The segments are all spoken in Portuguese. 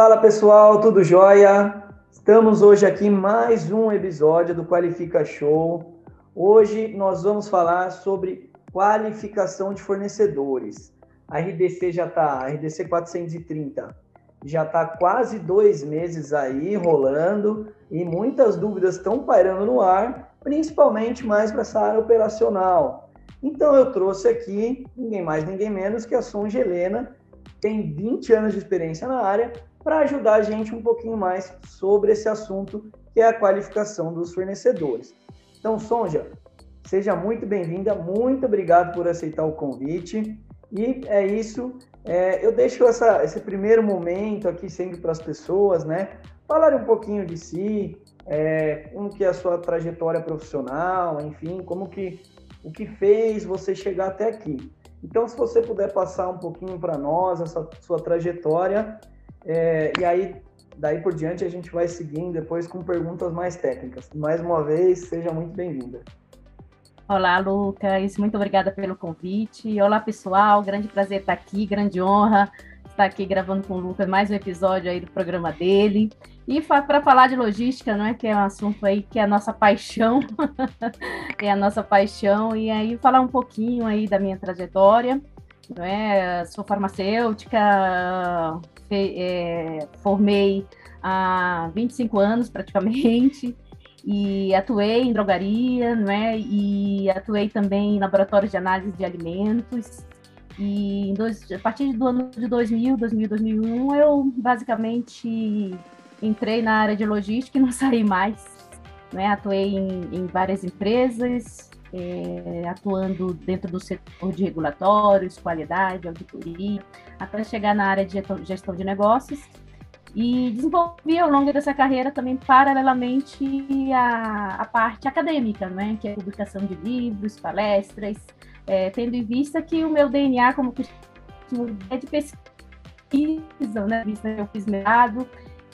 Fala pessoal, tudo jóia? Estamos hoje aqui em mais um episódio do Qualifica Show. Hoje nós vamos falar sobre qualificação de fornecedores. A RDC já está, RDC 430, já está quase dois meses aí rolando e muitas dúvidas estão pairando no ar, principalmente mais para essa área operacional. Então eu trouxe aqui ninguém mais, ninguém menos que a Sonja Helena, tem 20 anos de experiência na área, para ajudar a gente um pouquinho mais sobre esse assunto, que é a qualificação dos fornecedores. Então, Sonja, seja muito bem-vinda, muito obrigado por aceitar o convite. E é isso, é, eu deixo essa, esse primeiro momento aqui sempre para as pessoas, né? Falar um pouquinho de si, é, como que é a sua trajetória profissional, enfim, como que o que fez você chegar até aqui. Então, se você puder passar um pouquinho para nós essa sua trajetória, é, e aí daí por diante a gente vai seguindo depois com perguntas mais técnicas. Mais uma vez, seja muito bem-vinda. Olá, Lucas, muito obrigada pelo convite. Olá, pessoal, grande prazer estar aqui, grande honra estar aqui gravando com o Lucas mais um episódio aí do programa dele. E para falar de logística, não é que é um assunto aí que é a nossa paixão, é a nossa paixão, e aí falar um pouquinho aí da minha trajetória, não é? Sou farmacêutica, é, formei há 25 anos praticamente, e atuei em drogaria, não é? E atuei também em laboratórios de análise de alimentos, e dois, a partir do ano de 2000, 2000, 2001, eu basicamente entrei na área de logística e não saí mais. Né? Atuei em, em várias empresas, é, atuando dentro do setor de regulatórios, qualidade, auditoria, até chegar na área de gestão de negócios. E desenvolvi ao longo dessa carreira também, paralelamente, a, a parte acadêmica, né? que é a publicação de livros, palestras, é, tendo em vista que o meu DNA, como costumo é de pesquisa, né? Vista que eu fiz mestrado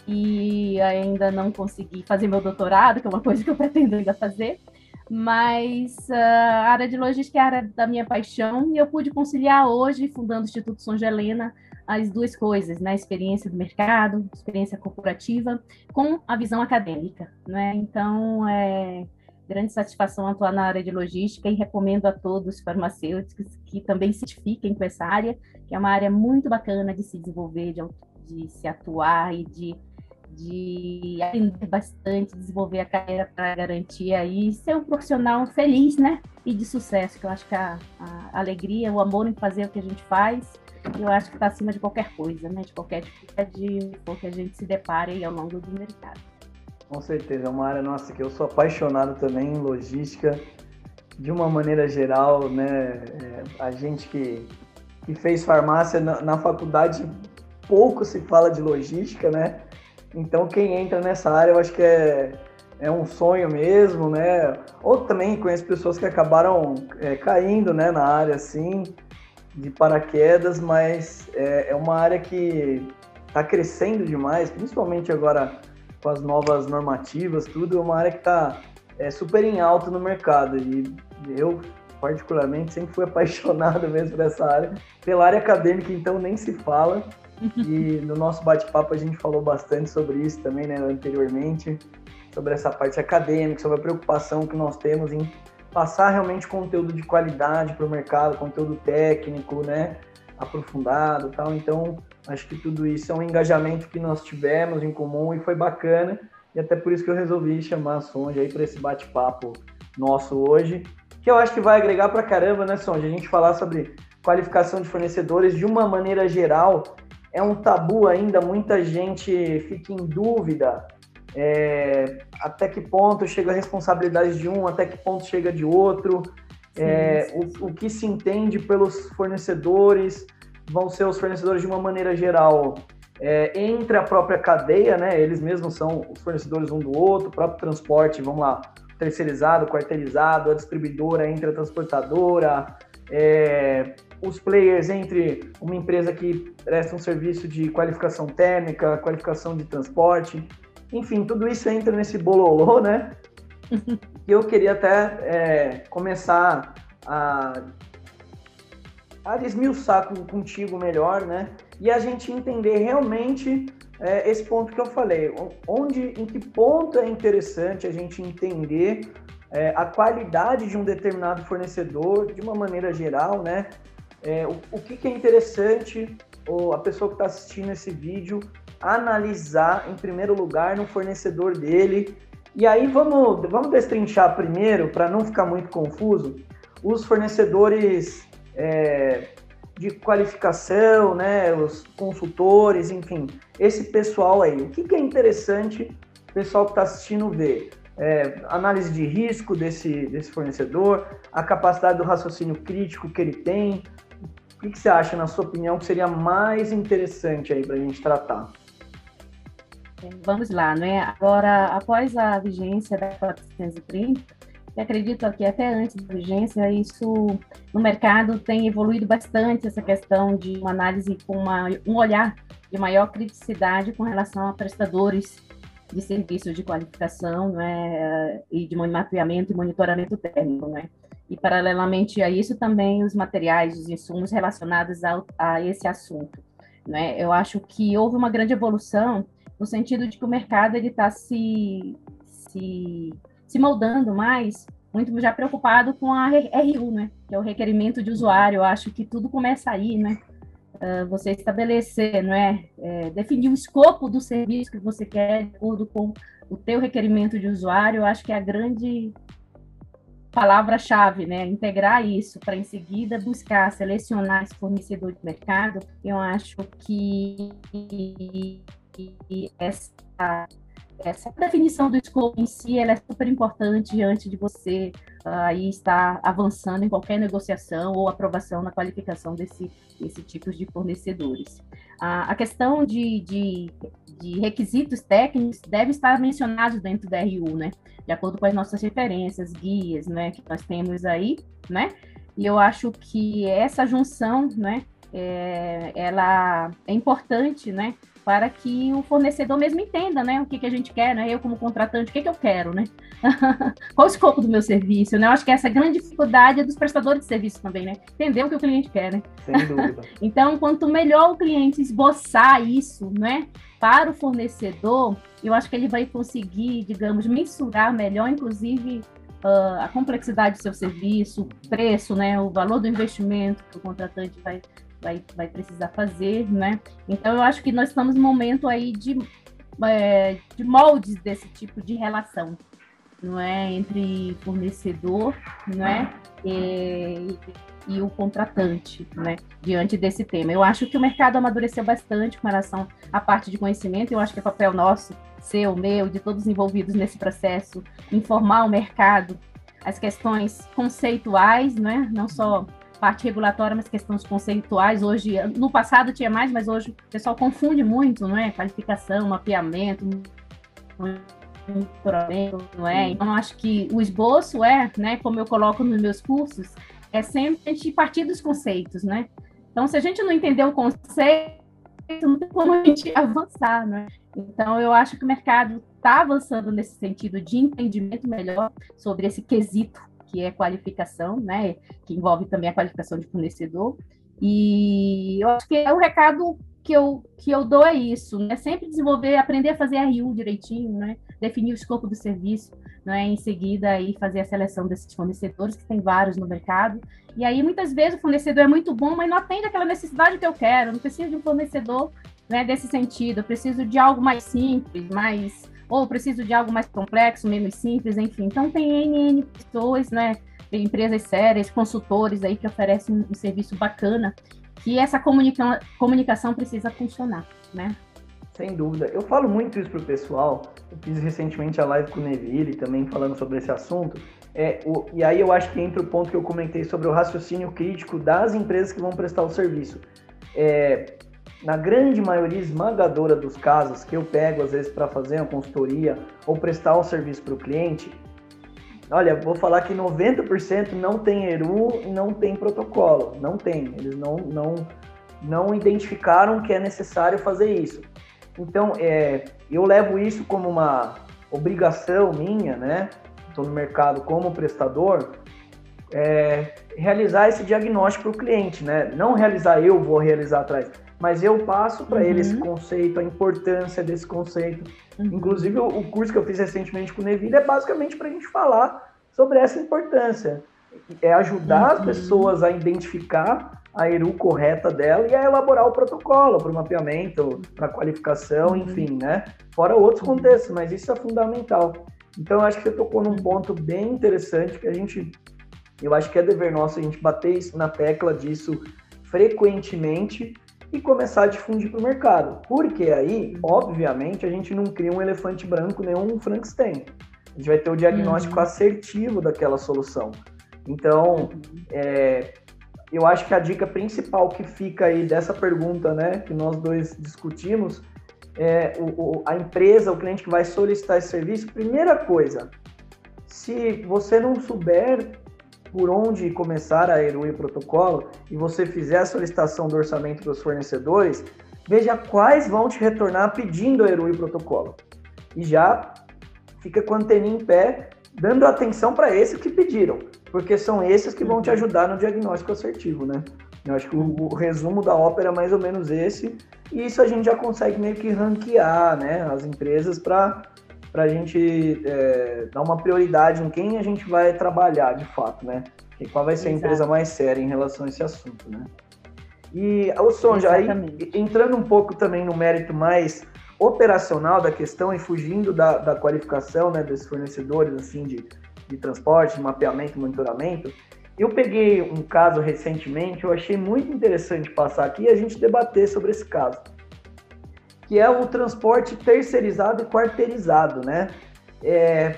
e ainda não consegui fazer meu doutorado, que é uma coisa que eu pretendo ainda fazer. Mas uh, a área de logística é a área da minha paixão e eu pude conciliar hoje, fundando o Instituto São Helena, as duas coisas, né? A experiência do mercado, experiência corporativa, com a visão acadêmica, né? Então, é, grande satisfação atuar na área de logística e recomendo a todos os farmacêuticos que também se identifiquem com essa área, que é uma área muito bacana de se desenvolver, de, de se atuar e de, de aprender bastante, desenvolver a carreira para garantir aí ser um profissional feliz, né? E de sucesso, que eu acho que a, a alegria, o amor em fazer o que a gente faz, eu acho que está acima de qualquer coisa, né? De qualquer dificuldade que a gente se depare ao longo do mercado. Com certeza, é uma área nossa que eu sou apaixonado também em logística, de uma maneira geral, né? É, a gente que, que fez farmácia na, na, faculdade pouco se fala de logística, né? Então quem entra nessa área eu acho que é, é um sonho mesmo, né? Ou também conheço pessoas que acabaram é, caindo né, na área assim, de paraquedas, mas é, é uma área que está crescendo demais, principalmente agora com as novas normativas, tudo, é uma área que está é, super em alta no mercado. E eu, particularmente, sempre fui apaixonado mesmo por essa área. Pela área acadêmica, então, nem se fala. E no nosso bate-papo a gente falou bastante sobre isso também, né, anteriormente, sobre essa parte acadêmica, sobre a preocupação que nós temos em passar realmente conteúdo de qualidade para o mercado, conteúdo técnico, né, aprofundado, tal. Então, Acho que tudo isso é um engajamento que nós tivemos em comum e foi bacana. E até por isso que eu resolvi chamar a Sonja aí para esse bate-papo nosso hoje, que eu acho que vai agregar para caramba, né, Sonja? A gente falar sobre qualificação de fornecedores de uma maneira geral é um tabu ainda, muita gente fica em dúvida é, até que ponto chega a responsabilidade de um, até que ponto chega de outro, sim, é, sim. O, o que se entende pelos fornecedores, vão ser os fornecedores de uma maneira geral é, entre a própria cadeia, né? Eles mesmos são os fornecedores um do outro, o próprio transporte, vamos lá, terceirizado, quarteirizado, a distribuidora entre a transportadora, é, os players entre uma empresa que presta um serviço de qualificação térmica, qualificação de transporte, enfim, tudo isso entra nesse bololô, né? E eu queria até é, começar a a desmiuçar com, contigo melhor, né? E a gente entender realmente é esse ponto que eu falei, onde, em que ponto é interessante a gente entender é, a qualidade de um determinado fornecedor de uma maneira geral, né? É, o, o que, que, é interessante ou a pessoa que está assistindo esse vídeo analisar em primeiro lugar no fornecedor dele. E aí vamos, vamos destrinchar primeiro, para não ficar muito confuso, os fornecedores é, de qualificação, né, os consultores, enfim, esse pessoal aí. O que, que é interessante o pessoal que está assistindo ver? É, análise de risco desse, desse fornecedor, a capacidade do raciocínio crítico que ele tem. O que, que você acha, na sua opinião, que seria mais interessante aí para a gente tratar? Vamos lá, né? Agora, após a vigência da 430, eu acredito que até antes da vigência, isso no mercado tem evoluído bastante essa questão de uma análise com uma, um olhar de maior criticidade com relação a prestadores de serviços de qualificação né, e de mapeamento e monitoramento técnico. Né? E, paralelamente a isso, também os materiais, os insumos relacionados a, a esse assunto. Né? Eu acho que houve uma grande evolução no sentido de que o mercado está se, se, se moldando mais, muito já preocupado com a RU, né? que é o requerimento de usuário. Eu acho que tudo começa aí, né? Uh, você estabelecer, não é? é? definir o escopo do serviço que você quer de acordo com o teu requerimento de usuário, eu acho que é a grande palavra-chave, né? Integrar isso para em seguida buscar selecionar esse fornecedor de mercado. Eu acho que essa, essa definição do escopo em si é super importante antes de você uh, aí estar avançando em qualquer negociação ou aprovação na qualificação desse, desse tipo de fornecedores. Uh, a questão de, de, de, requisitos técnicos deve estar mencionado dentro da RU, né? De acordo com as nossas referências, guias, né? Que nós temos aí, né? E eu acho que essa junção, né? É, ela é importante, né? Para que o fornecedor mesmo entenda, né, o que, que a gente quer, né, eu como contratante, o que, que eu quero, né, qual o escopo do meu serviço, né, eu acho que essa é grande dificuldade dos prestadores de serviço também, né, entender o que o cliente quer, né. Sem dúvida. então, quanto melhor o cliente esboçar isso, né, para o fornecedor, eu acho que ele vai conseguir, digamos, mensurar melhor, inclusive, uh, a complexidade do seu serviço, o preço, né, o valor do investimento que o contratante vai vai, vai precisar fazer, né? Então eu acho que nós estamos num momento aí de, é, de moldes desse tipo de relação, não é? Entre fornecedor, não é? E, e o contratante, né? Diante desse tema. Eu acho que o mercado amadureceu bastante com relação à parte de conhecimento, eu acho que é papel nosso, seu, meu, de todos envolvidos nesse processo, informar o mercado as questões conceituais, né? não só parte regulatória, mas questões conceituais. Hoje, no passado tinha mais, mas hoje o pessoal confunde muito, não é? Qualificação, mapeamento, monitoramento, não é? Então, acho que o esboço é, né, como eu coloco nos meus cursos, é sempre a gente partir dos conceitos, né? Então, se a gente não entender o conceito, não tem como a gente avançar, né? Então, eu acho que o mercado está avançando nesse sentido de entendimento melhor sobre esse quesito que é qualificação, né, que envolve também a qualificação de fornecedor. E eu acho que é o recado que eu, que eu dou é isso, né? Sempre desenvolver, aprender a fazer RU direitinho, né? Definir o escopo do serviço, né? Em seguida, aí fazer a seleção desses fornecedores, que tem vários no mercado. E aí, muitas vezes, o fornecedor é muito bom, mas não atende aquela necessidade que eu quero. Eu não preciso de um fornecedor né, desse sentido. Eu preciso de algo mais simples, mais ou preciso de algo mais complexo, menos simples, enfim. Então tem NN pessoas, né, empresas sérias, consultores aí que oferecem um, serviço bacana, que essa comunica comunicação precisa funcionar, né? Sem dúvida. Eu falo muito isso pro pessoal. Eu fiz recentemente a live com o Neville também falando sobre esse assunto. É, o, e aí eu acho que entra o ponto que eu comentei sobre o raciocínio crítico das empresas que vão prestar o serviço. É, na grande maioria esmagadora dos casos que eu pego às vezes para fazer uma consultoria ou prestar um serviço para o cliente, olha, vou falar que 90% não tem ERU e não tem protocolo, não tem, eles não, não, não identificaram que é necessário fazer isso. Então, é, eu levo isso como uma obrigação minha, né? Estou no mercado como prestador, é, realizar esse diagnóstico para o cliente, né? Não realizar eu vou realizar atrás, Mas eu passo para uhum. ele esse conceito, a importância desse conceito. Uhum. Inclusive, o, o, curso que eu fiz recentemente com o Neville é basicamente para a gente falar sobre essa importância. É ajudar uhum. as pessoas a identificar a ERU correta dela e a elaborar o protocolo para o mapeamento, para qualificação, uhum. enfim, né? Fora outros uhum. contextos, mas isso é fundamental. Então, eu acho que você tocou num ponto bem interessante que a gente, eu acho que é dever nosso a gente bater isso na tecla disso frequentemente e começar a difundir para o mercado. Porque aí, obviamente, a gente não cria um elefante branco, nem um Frankenstein. A gente vai ter o diagnóstico uhum. assertivo daquela solução. Então, é, eu acho que a dica principal que fica aí dessa pergunta, né, que nós dois discutimos, é o, o, a empresa, o cliente que vai solicitar esse serviço, primeira coisa, se você não souber por onde começar a eruir o protocolo e você fizer a solicitação do orçamento dos fornecedores, veja quais vão te retornar pedindo a eruir o protocolo. E já fica com a anteninha em pé, dando atenção para esses que pediram porque são esses que vão te uhum. ajudar no diagnóstico assertivo, né? Eu acho que o, o, resumo da ópera é mais ou menos esse, e isso a gente já consegue meio que ranquear, né, as empresas para a gente é, dar uma prioridade em quem a gente vai trabalhar de fato, né? E qual vai ser a empresa mais séria em relação a esse assunto, né? E, o Sonja, aí, entrando um pouco também no mérito mais operacional da questão e fugindo da, da qualificação né, desses fornecedores, assim, de de transporte, mapeamento, monitoramento. Eu peguei um caso recentemente, eu achei muito interessante passar aqui e a gente debater sobre esse caso, que é o transporte terceirizado e quarteirizado, né? É,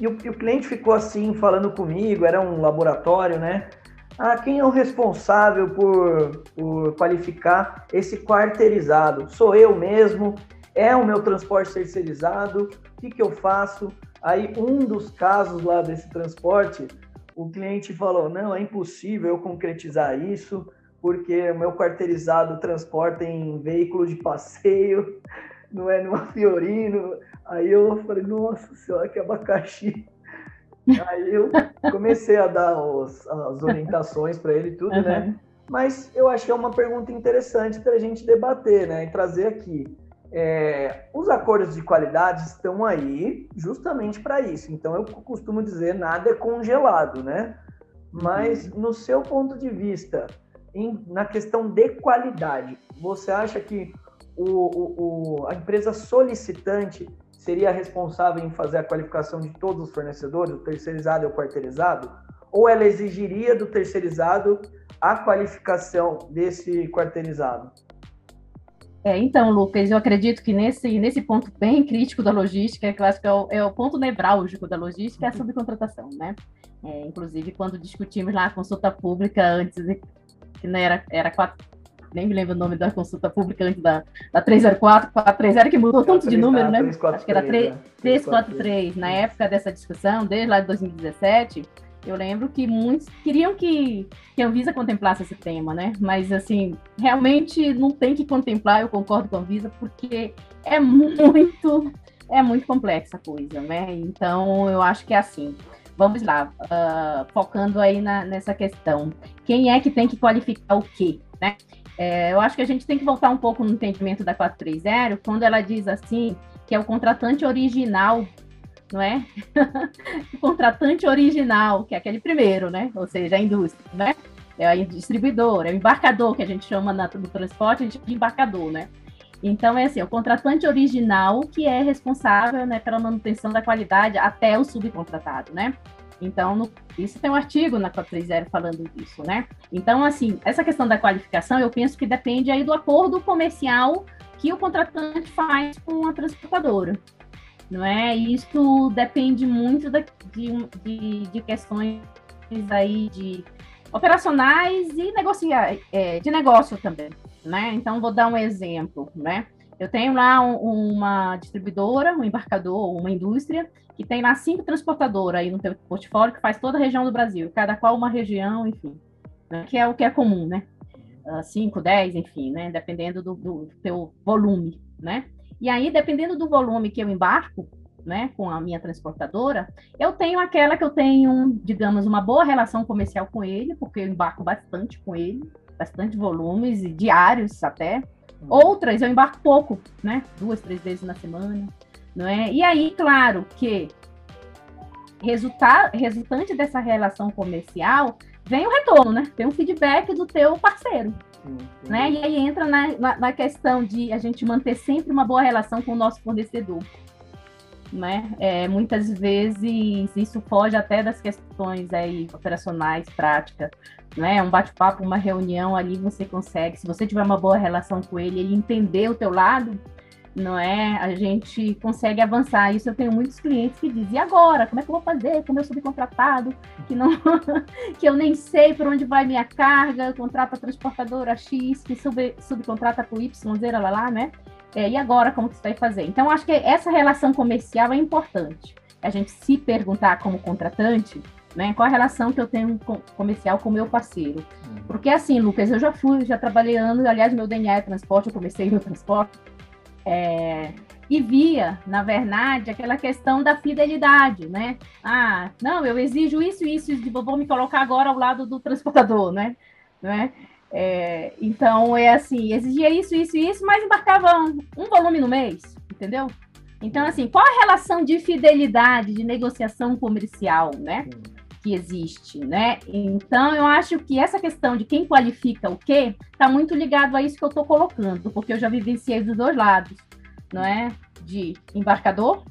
e, o, e o cliente ficou assim, falando comigo, era um laboratório, né? Ah, quem é o responsável por, por qualificar esse quarteirizado? Sou eu mesmo? É o meu transporte terceirizado? O que, que eu faço? Aí, um dos casos lá desse transporte, o cliente falou: não, é impossível eu concretizar isso, porque o meu quarteirizado transporta em veículo de passeio, não é numa Fiorino. Aí eu falei: nossa senhora, que abacaxi. Aí eu comecei a dar os, as orientações para ele tudo, uhum. né? Mas eu acho que é uma pergunta interessante para a gente debater, né? E trazer aqui. É, os acordos de qualidade estão aí justamente para isso. Então, eu costumo dizer nada é congelado, né? Mas, uhum. no seu ponto de vista, em, na questão de qualidade, você acha que o, o, o, a empresa solicitante seria responsável em fazer a qualificação de todos os fornecedores, o terceirizado e o quarteirizado? Ou ela exigiria do terceirizado a qualificação desse quarteirizado? É, então, Lucas, eu acredito que nesse, nesse ponto bem crítico da logística, que eu acho que é o, é o ponto nevrálgico da logística, é a subcontratação, né? É, inclusive, quando discutimos lá a consulta pública antes, que não era, era quatro, nem me lembro o nome da consulta pública antes da, da 304, 430, que mudou tanto de número, né? Acho que era 3, 343. Na época dessa discussão, desde lá de 2017, eu lembro que muitos queriam que, que a Anvisa contemplasse esse tema, né? Mas, assim, realmente não tem que contemplar, eu concordo com a Anvisa, porque é muito, é muito complexa a coisa, né? Então, eu acho que é assim. Vamos lá, uh, focando aí na, nessa questão. Quem é que tem que qualificar o quê, né? É, eu acho que a gente tem que voltar um pouco no entendimento da 430, quando ela diz assim, que é o contratante original não é? o contratante original, que é aquele primeiro, né? Ou seja, a indústria, né? É a distribuidora, é o embarcador, que a gente chama na, no transporte, a gente chama de embarcador, né? Então, é assim, o contratante original que é responsável né, pela manutenção da qualidade até o subcontratado, né? Então, no, isso tem um artigo na 430 falando disso, né? Então, assim, essa questão da qualificação, eu penso que depende aí do acordo comercial que o contratante faz com a transportadora, não é? Isso depende muito da, de, de, de, questões aí de operacionais e é, de negócio também, né? Então, vou dar um exemplo, né? Eu tenho lá um, uma distribuidora, um embarcador, uma indústria, que tem lá cinco transportadoras aí no teu portfólio, que faz toda a região do Brasil, cada qual uma região, enfim, né? que é o que é comum, né? Uh, cinco, dez, enfim, né? Dependendo do, do teu volume, né? E aí, dependendo do volume que eu embarco, né, com a minha transportadora, eu tenho aquela que eu tenho, digamos, uma boa relação comercial com ele, porque eu embarco bastante com ele, bastante volumes, diários até. Uhum. Outras eu embarco pouco, né? Duas, três vezes na semana, não é? E aí, claro que resulta resultante dessa relação comercial vem o retorno, né? Tem um feedback do teu parceiro. Sim, sim. Né? E aí entra na, na, na, questão de a gente manter sempre uma boa relação com o nosso fornecedor. Né? É, muitas vezes isso foge até das questões aí operacionais, práticas. Né? Um bate-papo, uma reunião ali você consegue. Se você tiver uma boa relação com ele, ele entender o teu lado, não é? A gente consegue avançar. Isso eu tenho muitos clientes que dizem, e agora? Como é que eu vou fazer com meu subcontratado? Que, não, que eu nem sei por onde vai minha carga, contrata a transportadora X, que sub, subcontrata com Y, zera lá, lá, né? É, e agora, como que você vai fazer? Então, acho que essa relação comercial é importante. A gente se perguntar como contratante, né? Qual a relação que eu tenho com, comercial com o meu parceiro? Uhum. Porque assim, Lucas, eu já fui, já trabalhei anos, aliás, meu DNA é transporte, eu comecei no transporte, é, e via, na verdade, aquela questão da fidelidade, né? Ah, não, eu exijo isso e isso, vou me colocar agora ao lado do transportador, né? né? É, então, é assim, exigia isso, isso e isso, mas embarcava um, um volume no mês, entendeu? Então, assim, qual a relação de fidelidade, de negociação comercial, né? Que existe, né? Então, eu acho que essa questão de quem qualifica o quê está muito ligado a isso que eu estou colocando, porque eu já vivenciei dos dois lados, não é? De embarcador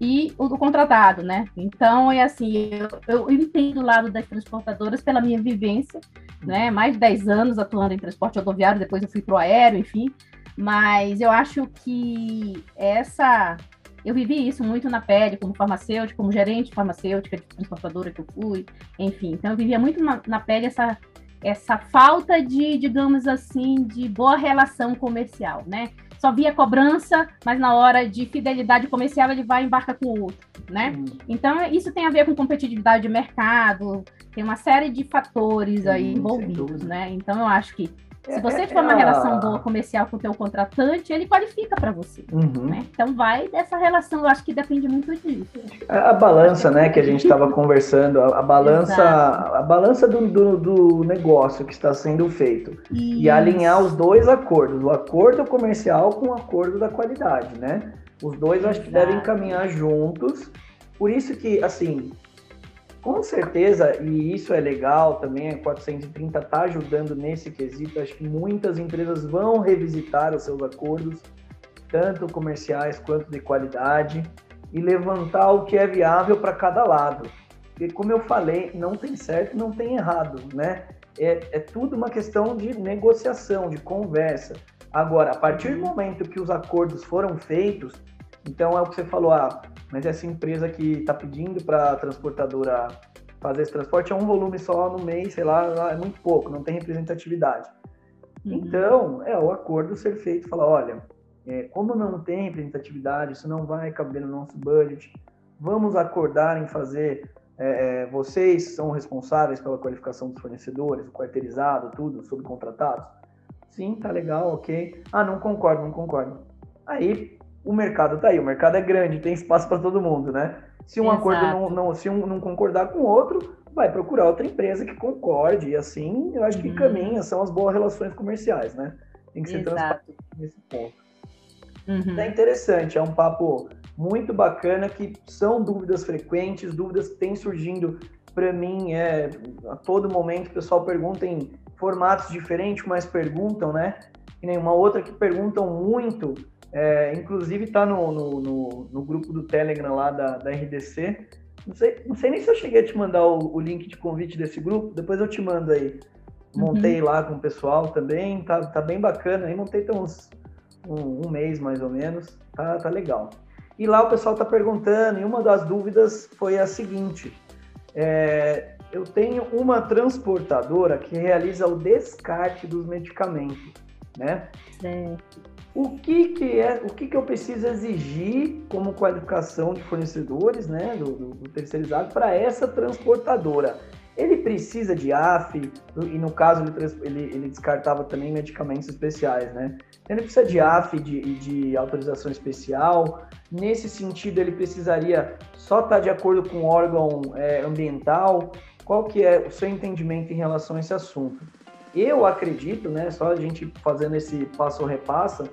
e o do contratado, né? Então, é assim, eu, eu entendo o lado das transportadoras pela minha vivência, né? Mais de 10 anos atuando em transporte rodoviário, depois eu fui para o aéreo, enfim. Mas eu acho que essa. Eu vivi isso muito na pele, como farmacêutica, como gerente farmacêutica de transportadora que eu fui, enfim. Então, eu vivia muito na, na pele essa, essa falta de, digamos assim, de boa relação comercial, né? Só via cobrança, mas na hora de fidelidade comercial ele vai e embarca com o outro, né? Hum. Então, isso tem a ver com competitividade de mercado, tem uma série de fatores aí envolvidos, né? Então, eu acho que se você tiver uma é relação boa comercial com o teu contratante, ele qualifica para você. Uhum. Né? Então vai dessa relação, eu acho que depende muito disso. A, a balança, né, que a gente estava conversando, a, a balança, Exato. a balança do, do, do, negócio que está sendo feito Isso. e alinhar os dois acordos, o acordo comercial com o acordo da qualidade, né? Os dois acho que devem caminhar juntos. Por isso que, assim, com certeza, e isso é legal também, a 430 está ajudando nesse quesito. Acho que muitas empresas vão revisitar os seus acordos, tanto comerciais quanto de qualidade, e levantar o que é viável para cada lado. Porque, como eu falei, não tem certo não tem errado, né? É, é tudo uma questão de negociação, de conversa. Agora, a partir do momento que os acordos foram feitos, então é o que você falou, ah, mas essa empresa que está pedindo para a transportadora fazer esse transporte é um volume só no mês, sei lá, é muito pouco, não tem representatividade. Uhum. Então, é o acordo ser feito, falar, olha, é, como não tem representatividade, isso não vai caber no nosso budget, vamos acordar em fazer, é, é vocês são responsáveis pela qualificação dos fornecedores, o quarteirizado, tudo, subcontratados? Sim, tá legal, ok. Ah, não concordo, não concordo. Aí o mercado tá aí, o mercado é grande, tem espaço para todo mundo, né? Se um Exato. acordo não, não, se um não concordar com o outro, vai procurar outra empresa que concorde, e assim eu acho que uhum. caminha, são as boas relações comerciais, né? Tem que ser Exato. transparente nesse ponto. Uhum. É interessante, é um papo muito bacana que são dúvidas frequentes, dúvidas que têm surgindo para mim é a todo momento o pessoal pergunta em formatos diferentes, mas perguntam, né? E nenhuma outra que perguntam muito é, inclusive está no, no, no, no, grupo do Telegram lá da, da RDC. Não sei, não sei nem se eu cheguei a te mandar o, o link de convite desse grupo, depois eu te mando aí. Montei uhum. lá com o pessoal também, tá, tá bem bacana. Aí montei tem uns um, um, mês mais ou menos, tá, tá legal. E lá o pessoal tá perguntando, e uma das dúvidas foi a seguinte: é, eu tenho uma transportadora que realiza o descarte dos medicamentos, né? Certo o que, que é, o que, que eu preciso exigir como qualificação de fornecedores, né, do, do, do terceirizado para essa transportadora. Ele precisa de AF, e no caso ele, ele, ele, descartava também medicamentos especiais, né? Ele precisa de AF, de, de autorização especial. Nesse sentido, ele precisaria só estar de acordo com o órgão é, ambiental. Qual que é o seu entendimento em relação a esse assunto? eu acredito, né, só a gente fazendo esse passo repassa,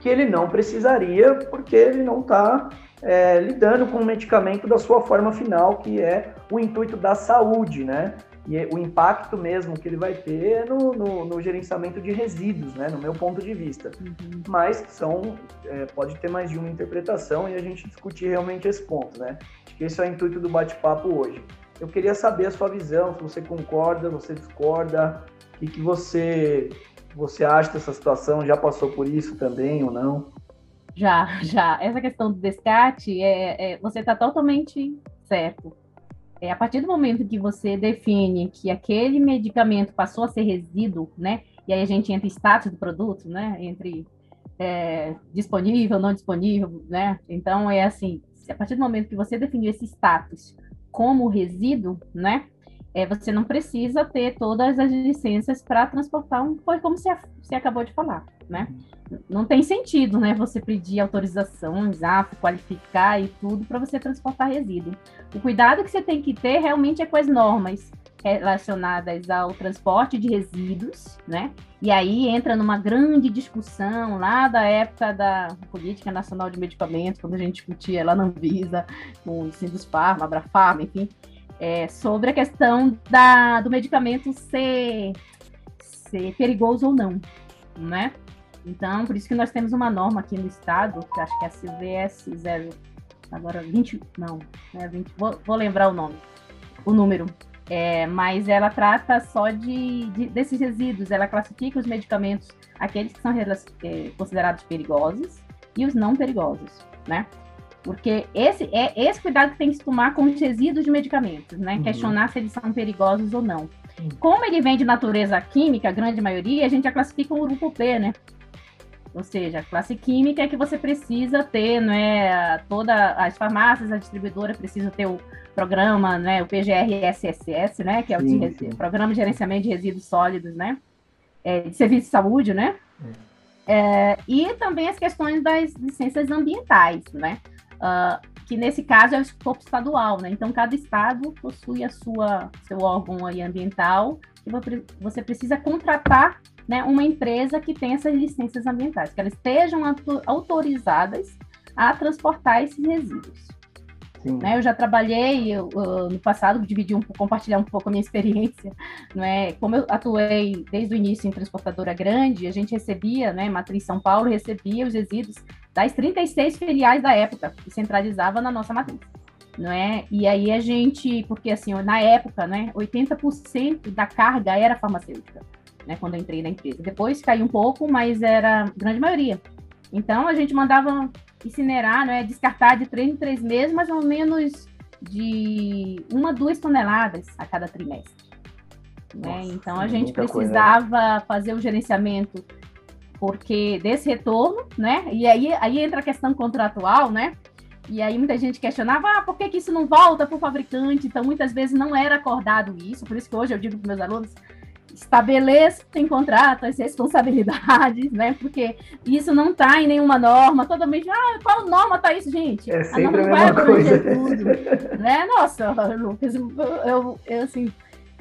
que ele não precisaria, porque ele não está é, lidando com o medicamento da sua forma final, que é o intuito da saúde, né? E o impacto mesmo que ele vai ter é no, no, no gerenciamento de resíduos, né? No meu ponto de vista. Uhum. Mas são, é, pode ter mais de uma interpretação e a gente discutir realmente esse ponto, né? Acho que esse é o intuito do bate-papo hoje. Eu queria saber a sua visão, se você concorda, você discorda, que, que você você acha dessa situação? Já passou por isso também ou não? Já, já. Essa questão do descarte, é, é você está totalmente certo. É, a partir do momento que você define que aquele medicamento passou a ser resíduo, né? E aí a gente entra em status do produto, né? Entre é, disponível, não disponível, né? Então é assim, a partir do momento que você definiu esse status como resíduo, né? É, você não precisa ter todas as licenças para transportar um, foi como você, você acabou de falar, né? Não tem sentido, né? Você pedir autorizações, ah, qualificar e tudo para você transportar resíduo. O cuidado que você tem que ter realmente é com as normas relacionadas ao transporte de resíduos, né? E aí entra numa grande discussão lá da época da Política Nacional de Medicamentos, quando a gente discutia lá na Anvisa, com o Sindusfarma, Abrafarma, enfim, é, sobre a questão da, do medicamento ser, ser perigoso ou não, né? Então, por isso que nós temos uma norma aqui no estado, que acho que é a CVS 0, agora 20, não, né, 20, vou, vou lembrar o nome, o número, é, mas ela trata só de, de, desses resíduos, ela classifica os medicamentos, aqueles que são é, considerados perigosos e os não perigosos, né? Porque esse é esse cuidado que tem que se tomar com os resíduos de medicamentos, né? Uhum. Questionar se eles são perigosos ou não. Uhum. Como ele vem de natureza química, a grande maioria, a gente já classifica o grupo P, né? Ou seja, a classe química é que você precisa ter, não é? Toda as farmácias, a distribuidora precisa ter o programa, né? O PGRSSS, né? Que é o sim, de, sim. Programa de Gerenciamento de Resíduos Sólidos, né? É, de Serviço de Saúde, né? É. É, e também as questões das licenças ambientais, né? Uh, que nesse caso é o escopo estadual, né? Então cada estado possui a sua seu órgão aí ambiental e você precisa contratar, né, uma empresa que tenha essas licenças ambientais, que elas estejam autorizadas a transportar esses resíduos. Né, eu já trabalhei eu, no passado, dividi um, compartilhar um pouco a minha experiência, não é? Como eu atuei desde o início em transportadora grande, a gente recebia, né, matriz São Paulo recebia os resíduos das 36 filiais da época, que centralizava na nossa matriz. Não é? E aí a gente, porque assim, na época, né, 80% da carga era farmacêutica, né, quando eu entrei na empresa. Depois caiu um pouco, mas era grande maioria. Então a gente mandava incinerar, né, descartar de três em três meses, mais ou menos de uma, duas toneladas a cada trimestre. Né? Nossa, então a gente precisava coisa. fazer o gerenciamento porque desse retorno, né? E aí, aí entra a questão contratual, né? E aí muita gente questionava, ah, por que, que isso não volta para o fabricante? Então, muitas vezes não era acordado isso, por isso que hoje eu digo para meus alunos, estabeleça em contrato as responsabilidades, né? Porque isso não está em nenhuma norma. Toda vez, ah, qual norma está isso, gente? É a, norma a mesma coisa. Tudo, né? Nossa, Lucas, eu, eu, eu assim,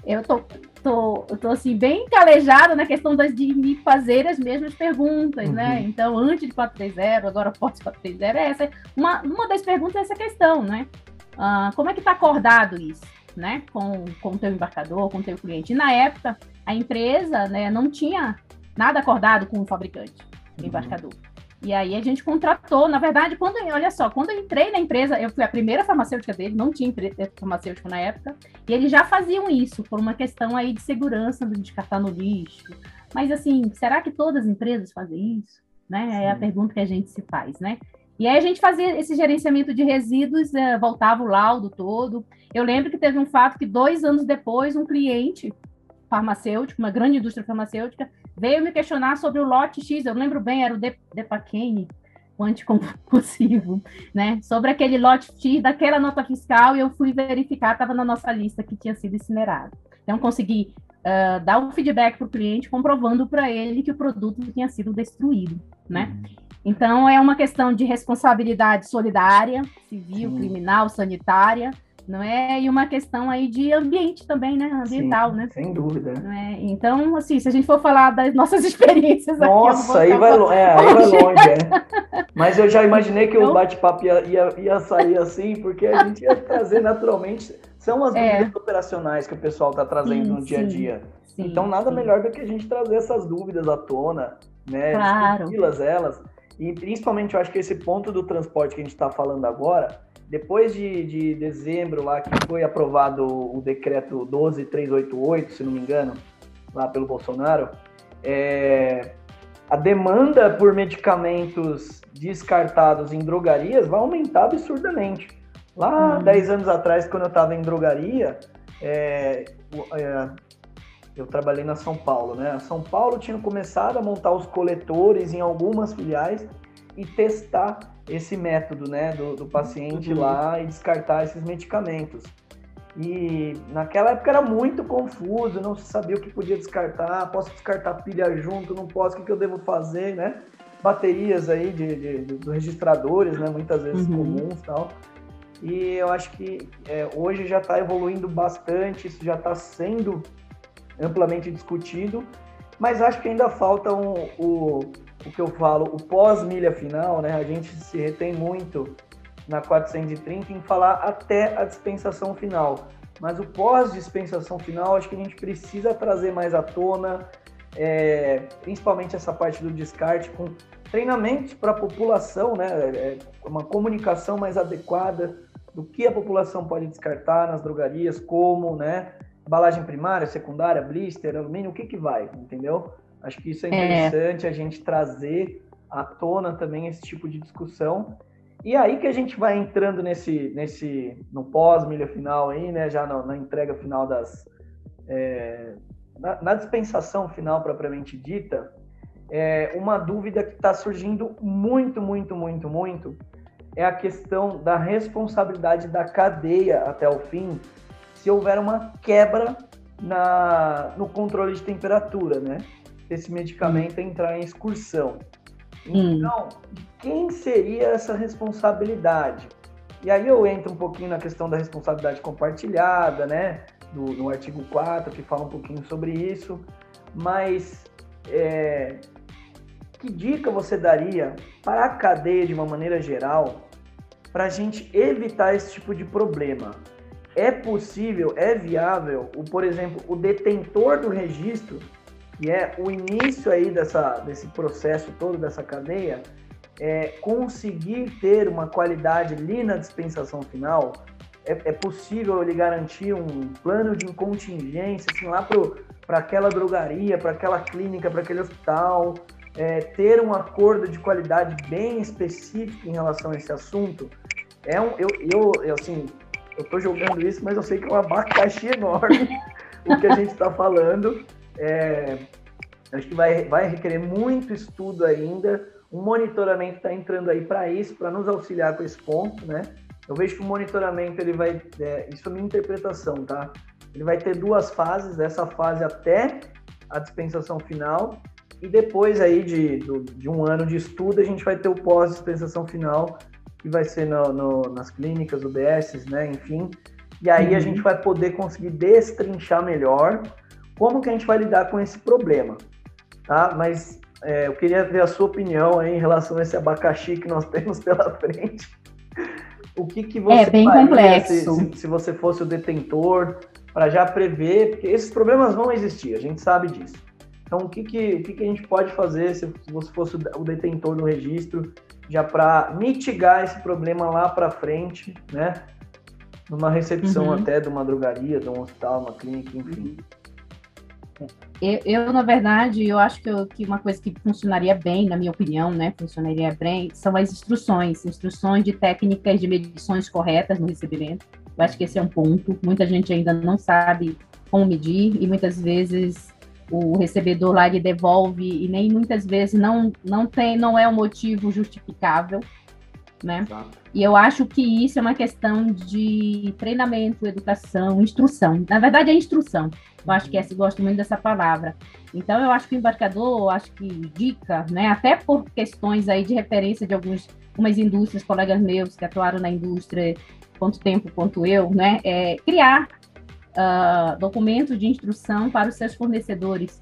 eu tô tô, tô assim, bem calejada na questão das, de me fazer as mesmas perguntas, né? uhum. né? Então, antes de 430, agora pós 430, é essa. Uma, uma das perguntas é essa questão, né? Uh, como é que está acordado isso, né? Com, com o teu embarcador, com o teu cliente. E na época, a empresa né, não tinha nada acordado com o fabricante, o uhum. E aí a gente contratou, na verdade, quando, olha só, quando eu entrei na empresa, eu fui a primeira farmacêutica dele, não tinha empresa farmacêutica na época, e eles já faziam isso por uma questão aí de segurança, de descartar no lixo. Mas assim, será que todas as empresas fazem isso? Né? É a pergunta que a gente se faz, né? E aí a gente fazia esse gerenciamento de resíduos, eh, voltava o laudo todo. Eu lembro que teve um fato que dois anos depois, um cliente farmacêutico, uma grande indústria farmacêutica, veio me questionar sobre o lote X, eu lembro bem, era o Depaquene, o anticompulsivo, né? Sobre aquele lote X daquela nota fiscal, e eu fui verificar, estava na nossa lista que tinha sido incinerado. Então, consegui uh, dar um feedback para o cliente, comprovando para ele que o produto tinha sido destruído, né? Uhum. Então, é uma questão de responsabilidade solidária, civil, Sim. criminal, sanitária, não é? E uma questão aí de ambiente também, né? Ambiental, Sim, né? Sem dúvida. Não é? Então, assim, se a gente for falar das nossas experiências Nossa, aqui, aí vai, longe, é, aí vai longe, é. Mas eu já imaginei que então... o bate-papo ia, ia, ia, sair assim, porque a gente ia trazer naturalmente. São as é. dúvidas operacionais que o pessoal está trazendo sim, no dia a dia. Sim, então, nada melhor do que a gente trazer essas dúvidas à tona, né? Claro. Discuti-las elas. E principalmente eu acho que esse ponto do transporte que a gente está falando agora depois de, de dezembro, lá que foi aprovado o decreto 12388, se não me engano, lá pelo Bolsonaro, é, a demanda por medicamentos descartados em drogarias vai aumentar absurdamente. Lá, uhum. 10 anos atrás, quando eu estava em drogaria, é, é, eu trabalhei na São Paulo, né? A São Paulo tinha começado a montar os coletores em algumas filiais e testar esse método né, do, do paciente uhum. lá e descartar esses medicamentos. E naquela época era muito confuso, não se sabia o que podia descartar, posso descartar pilha junto, não posso, o que, que eu devo fazer, né? Baterias aí de, de, de registradores, né? Muitas vezes uhum. comuns tal. E eu acho que é, hoje já está evoluindo bastante, isso já está sendo amplamente discutido, mas acho que ainda falta um, o, o que eu falo, o pós-milha final, né? A gente se retém muito na 430 em falar até a dispensação final. Mas o pós-dispensação final, acho que a gente precisa trazer mais à tona, é, principalmente essa parte do descarte, com treinamentos para a população, né? É, uma comunicação mais adequada do que a população pode descartar nas drogarias, como, né? Embalagem primária, secundária, blister, alumínio, o que que vai, entendeu? Acho que isso é, é interessante é. a gente trazer à tona também esse tipo de discussão. E aí que a gente vai entrando nesse, nesse no pós-milha final aí, né? Já na, na entrega final das. É, na, na, dispensação final propriamente dita, é, uma dúvida que está surgindo muito, muito, muito, muito é a questão da responsabilidade da cadeia até o fim, se houver uma quebra na, no controle de temperatura, né? Esse medicamento hum. entrar em excursão. Hum. Então, quem seria essa responsabilidade? E aí eu entro um pouquinho na questão da responsabilidade compartilhada, né? Do, no artigo 4, que fala um pouquinho sobre isso. Mas é, que dica você daria para a cadeia de uma maneira geral para a gente evitar esse tipo de problema? É possível, é viável, o, por exemplo, o detentor do registro que é o início aí dessa, desse processo todo, dessa cadeia, é conseguir ter uma qualidade ali na dispensação final, é, é possível lhe garantir um plano de contingência, assim, lá para aquela drogaria, para aquela clínica, para aquele hospital, é, ter um acordo de qualidade bem específico em relação a esse assunto. É um, eu, eu, eu assim, eu estou jogando isso, mas eu sei que é um abacaxi enorme o que a gente está falando. É, acho que vai, vai requerer muito estudo ainda. O monitoramento está entrando aí para isso, para nos auxiliar com esse ponto, né? Eu vejo que o monitoramento ele vai, é, isso é minha interpretação, tá? Ele vai ter duas fases, essa fase até a dispensação final e depois aí de, de um ano de estudo a gente vai ter o pós-dispensação final que vai ser no, no, nas clínicas, UBS, né? Enfim, e aí uhum. a gente vai poder conseguir destrinchar melhor como que a gente vai lidar com esse problema, tá? Mas é, eu queria ver a sua opinião aí em relação a esse abacaxi que nós temos pela frente. O que, que você é bem faria complexo. Se, se, se você fosse o detentor para já prever, porque esses problemas vão existir, a gente sabe disso. Então, o que, que, o que, que a gente pode fazer se, se você fosse o detentor do registro, já para mitigar esse problema lá para frente, né? Numa recepção uhum. até de uma drogaria, de um hospital, uma clínica, enfim. Eu, eu, na verdade, eu acho que, eu, que, uma coisa que funcionaria bem, na minha opinião, né, funcionaria bem, são as instruções, instruções de técnicas de medições corretas no recebimento. Eu acho que esse é um ponto. Muita gente ainda não sabe como medir e muitas vezes o recebedor lá ele devolve e nem muitas vezes não não tem não é um motivo justificável né? Exato. E eu acho que isso é uma questão de treinamento, educação, instrução. Na verdade, é instrução. Eu acho que essa, gosto muito dessa palavra. Então, eu acho que o embarcador, eu acho que dica, né? Até por questões aí de referência de alguns, algumas indústrias, colegas meus que atuaram na indústria, quanto tempo quanto eu, né, é criar uh, documentos de instrução para os seus fornecedores.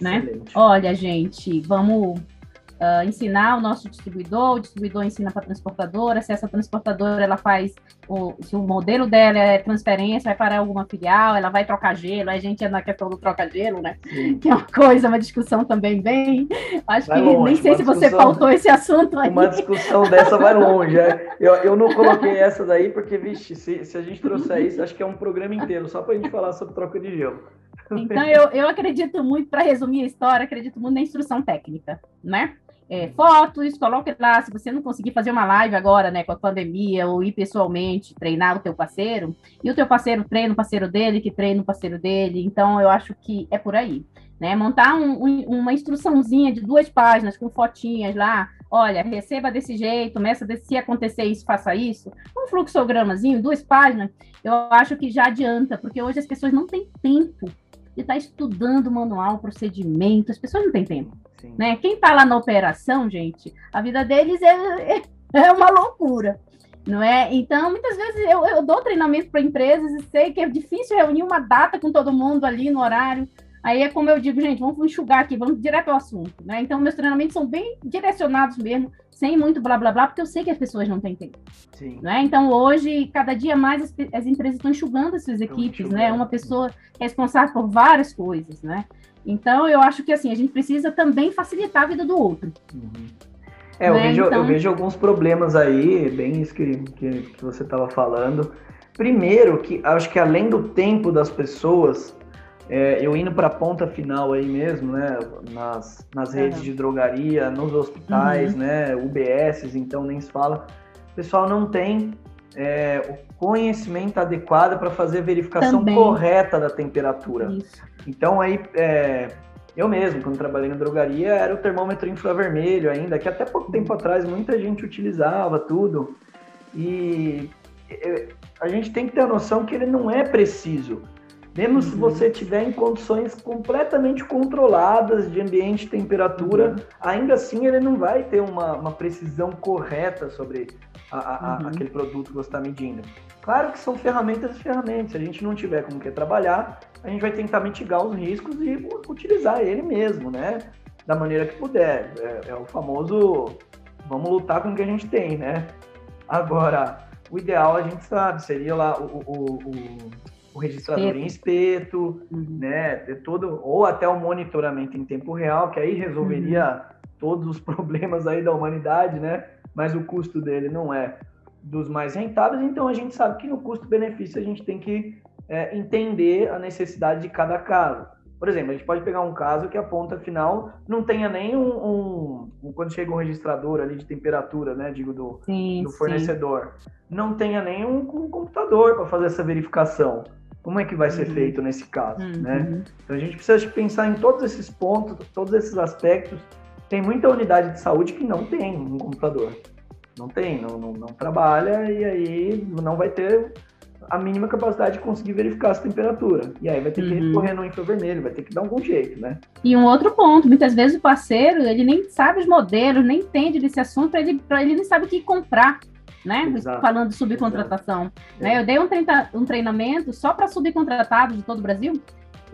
Né? Olha, gente, vamos uh, ensinar o nosso distribuidor, o distribuidor ensina para a transportadora, se essa transportadora ela faz, o, se o modelo dela é transferência, vai para alguma filial, ela vai trocar gelo, a gente é na questão do troca-gelo, né? Sim. Que é uma coisa, uma discussão também bem. Acho vai que longe, nem sei se você faltou esse assunto aí. Uma discussão dessa vai longe. É. Eu, eu não coloquei essa daí, porque, vixe, se, se a gente trouxer isso, acho que é um programa inteiro só para a gente falar sobre troca de gelo. Então, eu, eu acredito muito, para resumir a história, acredito muito na instrução técnica, né? É, fotos, coloque lá, se você não conseguir fazer uma live agora, né, com a pandemia, ou ir pessoalmente treinar o teu parceiro, e o teu parceiro treina o parceiro dele, que treina o parceiro dele, então eu acho que é por aí, né, montar um, um, uma instruçãozinha de duas páginas, com fotinhas lá, olha, receba desse jeito, meça desse, se acontecer isso, faça isso, um fluxogramazinho, duas páginas, eu acho que já adianta, porque hoje as pessoas não têm tempo de estar estudando manual, procedimento, as pessoas não têm tempo. Né? Quem está lá na operação, gente, a vida deles é, é uma loucura. Não é? Então, muitas vezes eu, eu dou treinamento para empresas e sei que é difícil reunir uma data com todo mundo ali no horário. Aí é como eu digo, gente, vamos enxugar aqui, vamos direto ao assunto, né? Então, meus treinamentos são bem direcionados mesmo, sem muito blá blá blá, porque eu sei que as pessoas não têm tempo. Sim. Né? Então, hoje, cada dia mais as, as empresas estão enxugando as suas equipes, né? Uma pessoa responsável por várias coisas, né? Então, eu acho que assim, a gente precisa também facilitar a vida do outro. Uhum. É, eu, né? vejo, então... eu vejo alguns problemas aí, bem isso que, que, que você estava falando. Primeiro, que acho que além do tempo das pessoas, é, eu indo para a ponta final aí mesmo, né, nas, nas redes de drogaria, nos hospitais, uhum. né, UBSs, então nem se fala, o pessoal não tem é, o conhecimento adequado para fazer a verificação Também. correta da temperatura. Isso. Então aí, é, eu mesmo, quando trabalhei na drogaria, era o termômetro infravermelho ainda, que até pouco tempo atrás muita gente utilizava tudo. E a gente tem que ter a noção que ele não é preciso. Mesmo uhum. se você tiver em condições completamente controladas de ambiente e temperatura, uhum. ainda assim ele não vai ter uma, uma precisão correta sobre a, a, uhum. aquele produto que você está medindo. Claro que são ferramentas e ferramentas. Se a gente não tiver como quer trabalhar, a gente vai tentar mitigar os riscos e utilizar ele mesmo, né? Da maneira que puder. É, é o famoso vamos lutar com o que a gente tem, né? Agora, o ideal a gente sabe, seria lá o, o, o, o registrador espeto. em espeto, uhum. né? De todo, ou até o monitoramento em tempo real, que aí resolveria uhum. todos os problemas aí da humanidade, né? Mas o custo dele não é dos mais rentáveis, então a gente sabe que no custo-benefício a gente tem que é, entender a necessidade de cada caso. Por exemplo, a gente pode pegar um caso que a ponta final não tenha nem um, um quando chega um registrador ali de temperatura, né, digo do, sim, do fornecedor, sim. não tenha nem um, um computador para fazer essa verificação. Como é que vai ser uhum. feito nesse caso, uhum. né? Então a gente precisa pensar em todos esses pontos, todos esses aspectos. Tem muita unidade de saúde que não tem um computador. Não tem, não, não, não trabalha e aí não vai ter a mínima capacidade de conseguir verificar essa temperatura. E aí vai ter que uhum. recorrer no infravermelho, vai ter que dar algum jeito, né? E um outro ponto, muitas vezes o parceiro, ele nem sabe os modelos, nem entende desse assunto, ele, ele nem sabe o que comprar. Né? Exato, Falando de subcontratação. Né? Eu dei um, treina, um treinamento só para subcontratados de todo o Brasil.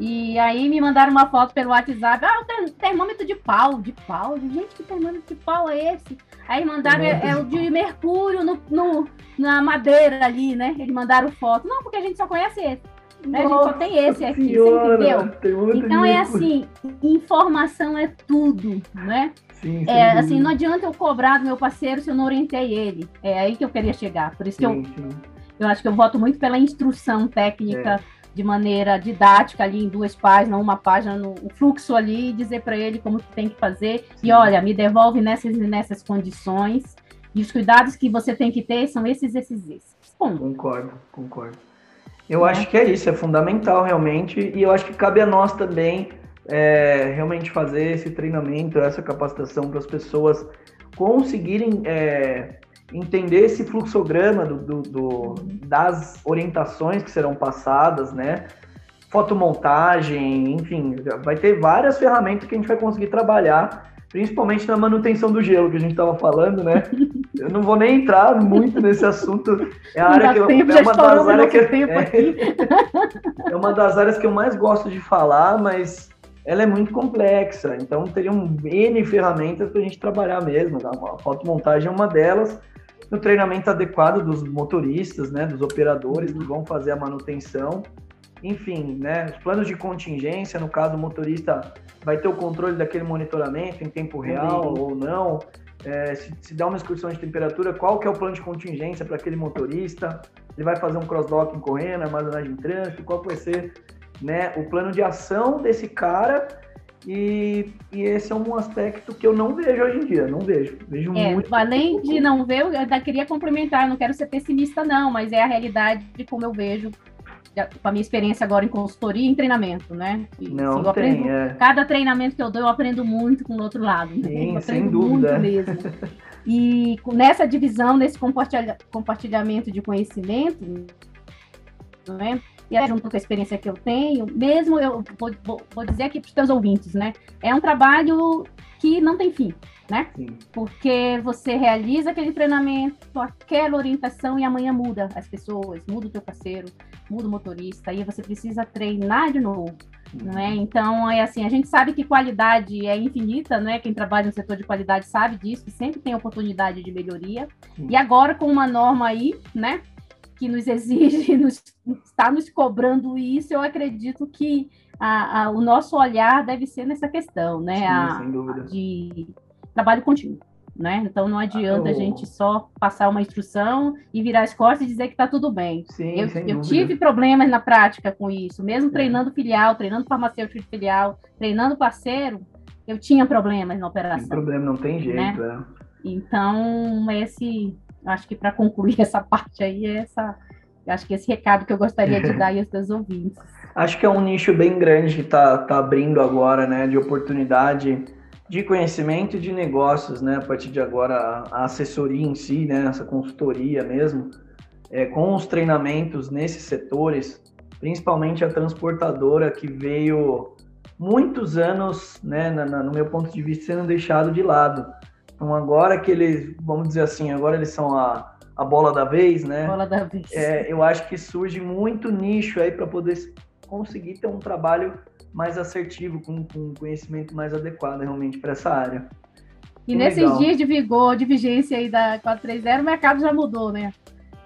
E aí me mandaram uma foto pelo WhatsApp. Ah, o termômetro de pau, de pau. Gente, que termômetro de pau é esse? Aí mandaram, é, é, o de mercúrio no, no, na madeira ali, né? Eles mandaram foto. Não, porque a gente só conhece esse. Né? a gente só tem esse aqui, senhora, entendeu? Então é assim, informação é tudo, né? Sim, é, assim, não adianta eu cobrar do meu parceiro se eu não orientei ele. É aí que eu queria chegar. Por isso sim, que eu, sim. eu acho que eu voto muito pela instrução técnica. É de maneira didática ali em duas páginas, uma página no o fluxo ali, e dizer para ele como tem que fazer. Sim. E olha, me devolve nessas nessas condições. E os cuidados que você tem que ter são esses, esses, esses. Bom. Concordo, concordo. Eu é. acho que é isso, é fundamental realmente, e eu acho que cabe a nós também é, realmente fazer esse treinamento, essa capacitação para as pessoas conseguirem é, entender esse fluxograma do, do, do, das orientações que serão passadas, né? Fotomontagem, enfim, vai ter várias ferramentas que a gente vai conseguir trabalhar, principalmente na manutenção do gelo que a gente estava falando, né? eu não vou nem entrar muito nesse assunto. É a área que eu, tempo, é uma das áreas que é, é uma das áreas que eu mais gosto de falar, mas ela é muito complexa. Então teriam N ferramentas para a gente trabalhar mesmo. A fotomontagem é uma delas. No treinamento adequado dos motoristas, né, dos operadores que vão fazer a manutenção. Enfim, né, os planos de contingência, no caso o motorista vai ter o controle daquele monitoramento em tempo real ou não. É, se, se dá uma excursão de temperatura, qual que é o plano de contingência para aquele motorista, ele vai fazer um cross-docking correndo, armazenagem de trânsito, qual vai ser né, o plano de ação desse cara e, e, esse é um aspecto que eu não vejo hoje em dia, não vejo. Vejo é, muito. Além de não ver, eu ainda queria complementar, não quero ser pessimista, não, mas é a realidade de como eu vejo com a minha experiência agora em consultoria e em treinamento, né? E, não assim, tem, aprendo, é. Cada treinamento que eu dou, eu aprendo muito com o outro lado. Né? Sim, sem dúvida. muito mesmo. E nessa divisão, nesse compartilhamento de conhecimento, né? E aí, junto com a experiência que eu tenho, mesmo eu vou, vou, vou dizer aqui para os teus ouvintes, né? É um trabalho que não tem fim né? Sim. Porque você realiza aquele treinamento, aquela orientação e amanhã muda as pessoas, muda o teu parceiro, muda o motorista, aí você precisa treinar de novo. Não é? Então, é assim, a gente sabe que qualidade é infinita, né? Quem trabalha no setor de qualidade sabe disso, que sempre tem oportunidade de melhoria. Sim. E agora, com uma norma aí, né? Que nos exige, nos, está nos cobrando isso, eu acredito que a, a, o nosso olhar deve ser nessa questão, né? Sim, a, sem dúvida. De trabalho contínuo. Né? Então não adianta oh. a gente só passar uma instrução e virar as costas e dizer que está tudo bem. Sim, eu, eu tive problemas na prática com isso, mesmo é. treinando filial, treinando farmacêutico de filial, treinando parceiro, eu tinha problemas na operação. Tem problema, não tem jeito. Né? É. Então, esse, acho que para concluir essa parte aí, é essa, acho que esse recado que eu gostaria de dar aos teus ouvintes. Acho que é um nicho bem grande que está tá abrindo agora, né, de oportunidade de conhecimento e de negócios, né? A partir de agora, a assessoria em si, né? Essa consultoria mesmo, é, com os treinamentos nesses setores, principalmente a transportadora que veio muitos anos, né? Na, na, no meu ponto de vista, sendo deixado de lado. Então agora que eles, vamos dizer assim, agora eles são a, a bola da vez, né? Bola da vez. É, eu acho que surge muito nicho aí para poder conseguir ter um trabalho mais assertivo, com, com conhecimento mais adequado realmente para essa área. E nesses legal. dias de vigor, de vigência aí da 430, o mercado já mudou, né?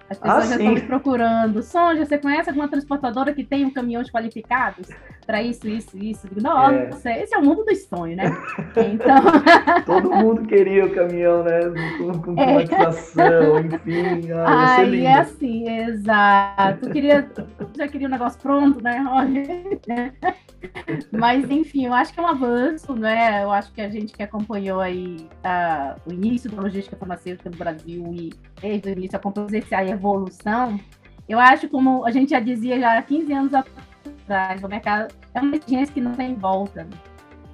As pessoas ah, já estão procurando. Sonja, você conhece alguma transportadora que tem um caminhões qualificados para isso, isso, isso? Nossa, é. esse é o mundo dos sonhos, né? Então... Todo mundo queria o caminhão, né? Com, com climatização, é. enfim. Ah, Ai, é assim, exato. Queria, já queria um negócio pronto, né? Mas, enfim, eu acho que é um avanço, né? Eu acho que a gente que acompanhou aí o início da logística farmacêutica no Brasil e desde o início acompanhou esse aí evolução, eu acho, como a gente já dizia já há 15 anos atrás, o mercado é uma exigência que não tem volta.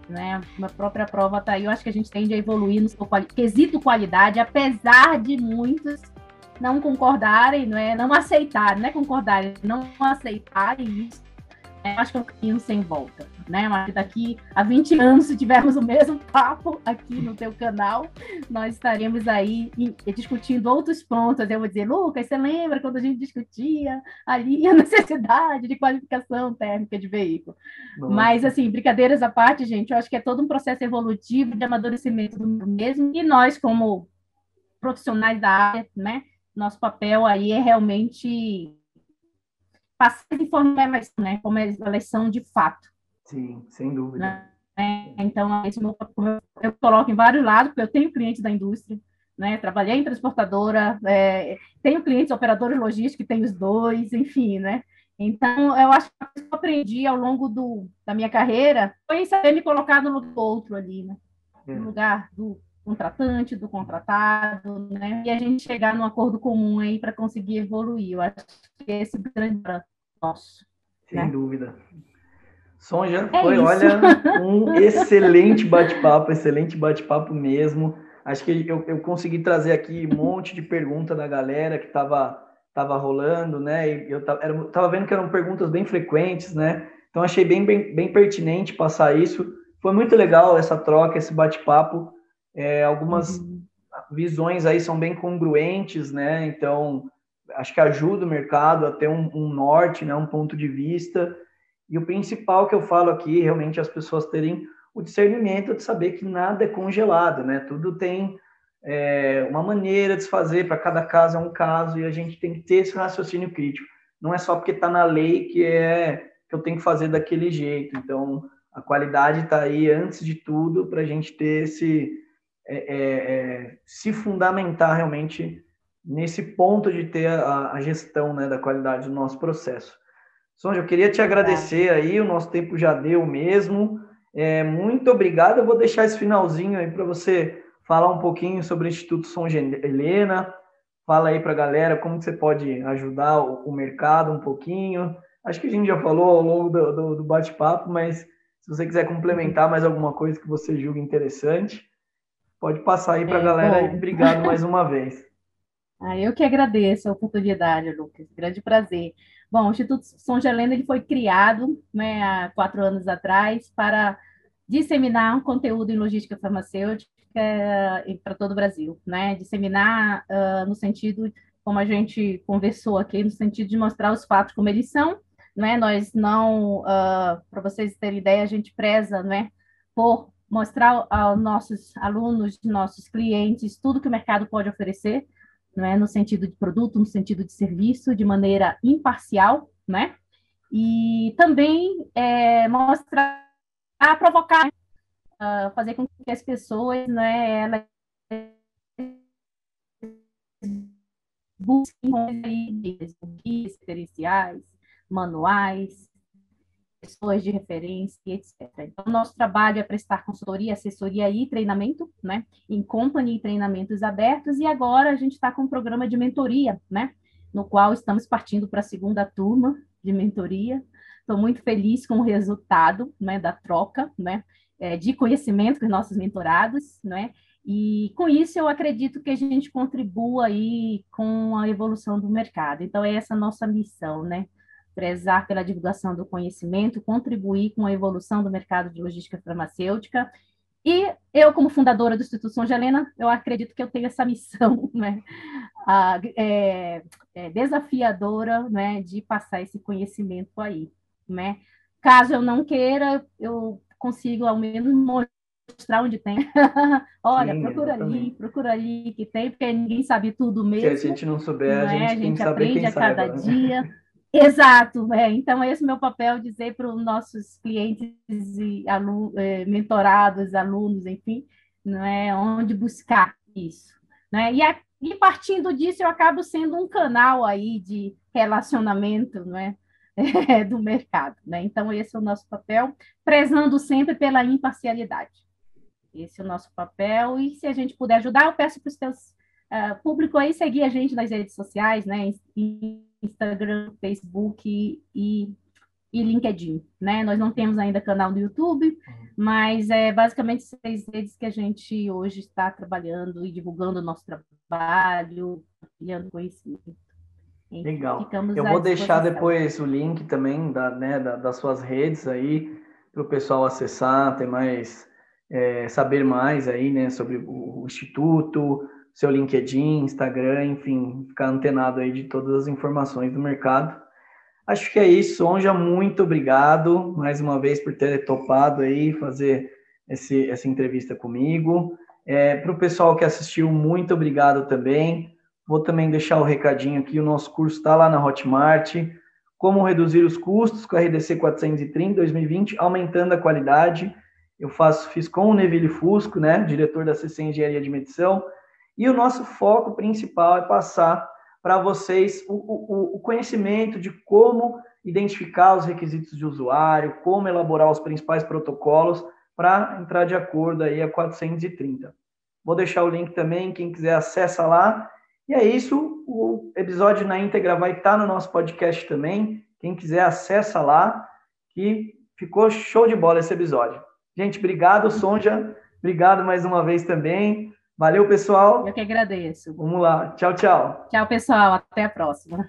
Né? Uma própria prova está aí. Eu acho que a gente tende a evoluir no seu quesito qualidade, apesar de muitos não concordarem, não é? não aceitarem, não é concordarem, não aceitarem isso eu acho que é um caminho sem volta, né? Mas daqui a 20 anos, se tivermos o mesmo papo aqui no teu canal, nós estaremos aí discutindo outros pontos. Eu vou dizer, Lucas, você lembra quando a gente discutia ali a necessidade de qualificação térmica de veículo? Nossa. Mas, assim, brincadeiras à parte, gente, eu acho que é todo um processo evolutivo de amadurecimento do mesmo, e nós, como profissionais da área, né? Nosso papel aí é realmente passar de informação, né? Como elas são de fato. Sim, sem dúvida. Né? É, então, esse meu, eu coloco em vários lados, porque eu tenho clientes da indústria, né? Trabalhei em transportadora, é, tenho clientes operadores logísticos, tenho os dois, enfim, né? Então, eu acho que eu aprendi ao longo do, da minha carreira foi saber me colocar no lugar do outro ali, né? É. No lugar do contratante, do contratado, né? E a gente chegar num acordo comum aí para conseguir evoluir. Eu acho que esse é o grande nosso. Sem né? dúvida. Sonja, é foi, isso. olha, um excelente bate-papo, excelente bate-papo mesmo. Acho que eu, eu consegui trazer aqui um monte de pergunta da galera que estava tava rolando, né? E eu tava vendo que eram perguntas bem frequentes, né? Então achei bem, bem, bem pertinente passar isso. Foi muito legal essa troca, esse bate-papo. É, algumas uhum. visões aí são bem congruentes, né? Então, acho que ajuda o mercado a ter um, um norte, né? um ponto de vista. E o principal que eu falo aqui, realmente, é as pessoas terem o discernimento de saber que nada é congelado, né? Tudo tem é, uma maneira de se fazer, para cada caso é um caso, e a gente tem que ter esse raciocínio crítico. Não é só porque está na lei que é que eu tenho que fazer daquele jeito. Então, a qualidade está aí antes de tudo para a gente ter esse é, é, é, se fundamentar realmente nesse ponto de ter a, a, gestão né, da qualidade do nosso processo. Sonja, eu queria te agradecer aí, o nosso tempo já deu mesmo. É, muito obrigado. Eu vou deixar esse finalzinho aí para você falar um pouquinho sobre o Instituto Sonja Helena. Fala aí para a galera como você pode ajudar o, o, mercado um pouquinho. Acho que a gente já falou ao longo do, do, do bate-papo, mas se você quiser complementar mais alguma coisa que você julga interessante, pode passar aí para a é, galera. Bom. Obrigado mais uma vez. Ah, eu que agradeço a oportunidade, Lucas. Grande prazer. Bom, o Instituto São Gelena ele foi criado né, há quatro anos atrás para disseminar um conteúdo em logística farmacêutica uh, para todo o Brasil, né? Disseminar uh, no sentido, como a gente conversou aqui, no sentido de mostrar os fatos como eles são, né? Nós não, uh, para vocês terem ideia, a gente preza, né, por mostrar aos nossos alunos, nossos clientes, tudo que o mercado pode oferecer, né, no sentido de produto, no sentido de serviço, de maneira imparcial, né? E também é, mostrar, provocar, uh, fazer com que as pessoas, né, elas busquem guias experienciais, manuais, pessoas de referência, etc. Então, nosso trabalho é prestar consultoria, assessoria e treinamento, né? Em company treinamentos abertos, e agora a gente está com um programa de mentoria, né? No qual estamos partindo para a segunda turma de mentoria. Estou muito feliz com o resultado, né? Da troca, né? É, de conhecimento com os nossos mentorados, né? E com isso eu acredito que a gente contribua aí com a evolução do mercado. Então, é essa a nossa missão, né? Prezar pela divulgação do conhecimento, contribuir com a evolução do mercado de logística farmacêutica. E eu, como fundadora do Instituto São Helena, eu acredito que eu tenho essa missão né, a, é, é, desafiadora né, de passar esse conhecimento aí. Né? Caso eu não queira, eu consigo ao menos mostrar onde tem. Olha, Sim, procura exatamente. ali, procura ali que tem, porque ninguém sabe tudo mesmo. Se a gente não souber, a gente, a gente aprende a cada né? dia. Exato, é. então esse é o meu papel dizer para os nossos clientes e alu é, mentorados, alunos, enfim, não é onde buscar isso, né? E, a, e partindo disso eu acabo sendo um canal aí de relacionamento, não é? é? do mercado, né? Então esse é o nosso papel, prezando sempre pela imparcialidade. Esse é o nosso papel e se a gente puder ajudar, eu peço para os seus uh, público aí seguir a gente nas redes sociais, né? Instagram, Facebook e, e LinkedIn, né? Nós não temos ainda canal no YouTube, uhum. mas é basicamente seis redes que a gente hoje está trabalhando e divulgando o nosso trabalho, criando conhecimento. Legal. Eu vou deixar depois o link também da, né, da, das suas redes aí para o pessoal acessar, ter mais é, saber mais aí, né, sobre o, o instituto, seu LinkedIn, Instagram, enfim, ficar antenado aí de todas as informações do mercado. Acho que é isso. Onja, muito obrigado mais uma vez por ter topado aí fazer esse, essa entrevista comigo. É, Para o pessoal que assistiu, muito obrigado também. Vou também deixar o recadinho aqui: o nosso curso está lá na Hotmart. Como reduzir os custos com a RDC 430 2020, aumentando a qualidade. Eu faço, fiz com o Neville Fusco, né, diretor da CC Engenharia de Medição e o nosso foco principal é passar para vocês o, o, o, conhecimento de como identificar os requisitos de usuário, como elaborar os principais protocolos para entrar de acordo aí a 430. Vou deixar o link também, quem quiser acessa lá. E é isso, o episódio na íntegra vai estar no nosso podcast também. Quem quiser acessa lá, que ficou show de bola esse episódio. Gente, obrigado, Sonja. Obrigado mais uma vez também. Valeu, pessoal. Eu que agradeço. Vamos lá. Tchau, tchau. Tchau, pessoal. Até a próxima.